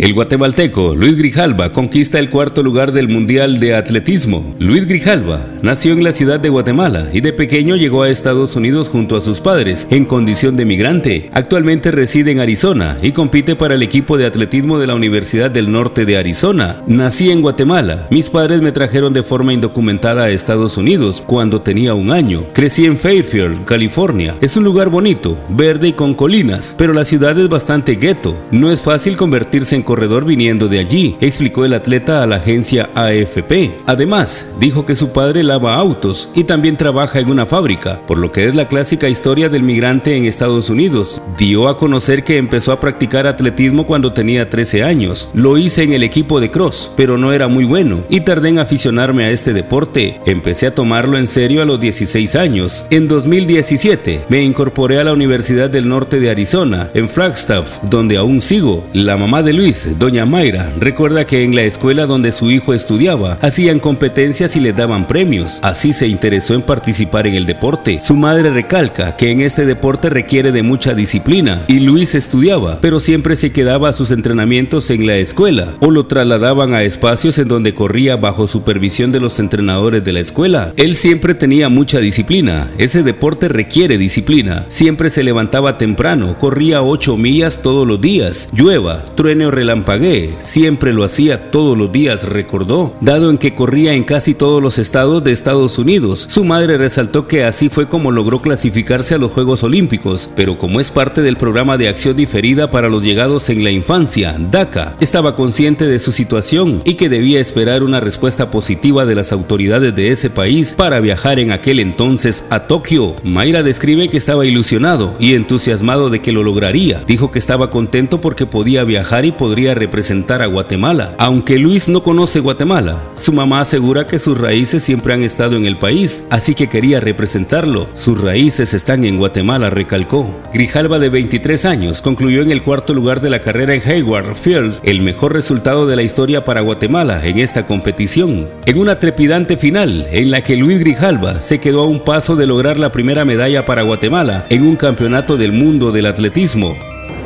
El guatemalteco Luis Grijalva conquista el cuarto lugar del Mundial de Atletismo. Luis Grijalva nació en la ciudad de Guatemala y de pequeño llegó a Estados Unidos junto a sus padres en condición de migrante. Actualmente reside en Arizona y compite para el equipo de atletismo de la Universidad del Norte de Arizona. Nací en Guatemala. Mis padres me trajeron de forma indocumentada a Estados Unidos cuando tenía un año. Crecí en Fairfield, California. Es un lugar bonito, verde y con colinas, pero la ciudad es bastante gueto. No es fácil convertirse en corredor viniendo de allí, explicó el atleta a la agencia AFP. Además, dijo que su padre lava autos y también trabaja en una fábrica, por lo que es la clásica historia del migrante en Estados Unidos. Dio a conocer que empezó a practicar atletismo cuando tenía 13 años. Lo hice en el equipo de cross, pero no era muy bueno y tardé en aficionarme a este deporte. Empecé a tomarlo en serio a los 16 años. En 2017 me incorporé a la Universidad del Norte de Arizona, en Flagstaff, donde aún sigo. La mamá de Luis doña Mayra, recuerda que en la escuela donde su hijo estudiaba hacían competencias y le daban premios. Así se interesó en participar en el deporte. Su madre recalca que en este deporte requiere de mucha disciplina y Luis estudiaba, pero siempre se quedaba a sus entrenamientos en la escuela o lo trasladaban a espacios en donde corría bajo supervisión de los entrenadores de la escuela. Él siempre tenía mucha disciplina. Ese deporte requiere disciplina. Siempre se levantaba temprano, corría 8 millas todos los días, llueva, truene o relampaguee, siempre lo hacía todos los días, recordó, dado en que corría en casi todos los estados de Estados Unidos. Su madre resaltó que así fue como logró clasificarse a los Juegos Olímpicos, pero como es parte del programa de acción diferida para los llegados en la infancia, DACA, estaba consciente de su situación y que debía esperar una respuesta positiva de las autoridades de ese país para viajar en aquel entonces a Tokio. Mayra describe que estaba ilusionado y entusiasmado de que lo lograría. Dijo que estaba contento porque podía viajar y podría representar a Guatemala. Aunque Luis no conoce Guatemala, su mamá asegura que sus raíces siempre han estado en el país, así que quería representarlo. Sus raíces están en Guatemala, recalcó. Grijalva de 23 años concluyó en el cuarto lugar de la carrera en Hayward Field, el mejor resultado de la historia para Guatemala en esta competición. En una trepidante final en la que Luis Grijalva se quedó a un paso de lograr la primera medalla para Guatemala en un campeonato del mundo del atletismo.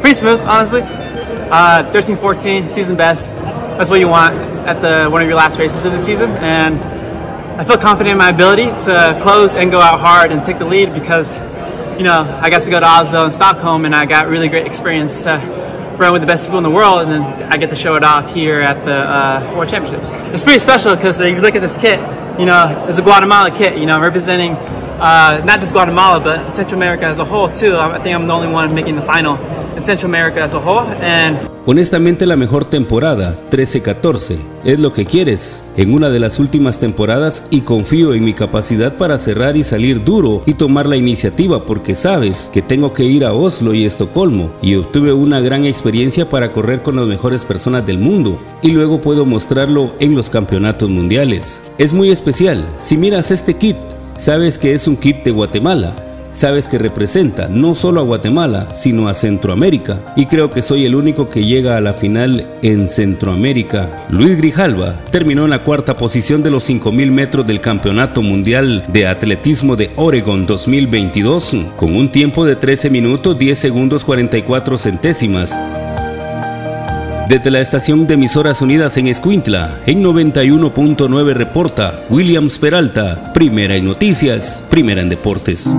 Pretty smooth, honestly. Uh, 13 14, season best. That's what you want at the one of your last races of the season. And I feel confident in my ability to close and go out hard and take the lead because, you know, I got to go to Oslo and Stockholm and I got really great experience to run with the best people in the world and then I get to show it off here at the uh, World Championships. It's pretty special because uh, you look at this kit, you know, it's a Guatemala kit, you know, representing uh, not just Guatemala but Central America as a whole too. I think I'm the only one making the final in Honestamente la mejor temporada, 13-14, es lo que quieres. En una de las últimas temporadas y confío en mi capacidad para cerrar y salir duro y tomar la iniciativa porque sabes que tengo que ir a Oslo y Estocolmo y obtuve una gran experiencia para correr con las mejores personas del mundo y luego puedo mostrarlo en los campeonatos mundiales. Es muy especial, si miras este kit, sabes que es un kit de Guatemala sabes que representa no solo a Guatemala, sino a Centroamérica. Y creo que soy el único que llega a la final en Centroamérica. Luis Grijalva terminó en la cuarta posición de los 5.000 metros del Campeonato Mundial de Atletismo de Oregon 2022, con un tiempo de 13 minutos 10 segundos 44 centésimas. Desde la estación de emisoras unidas en Escuintla, en 91.9 reporta Williams Peralta, primera en noticias, primera en deportes.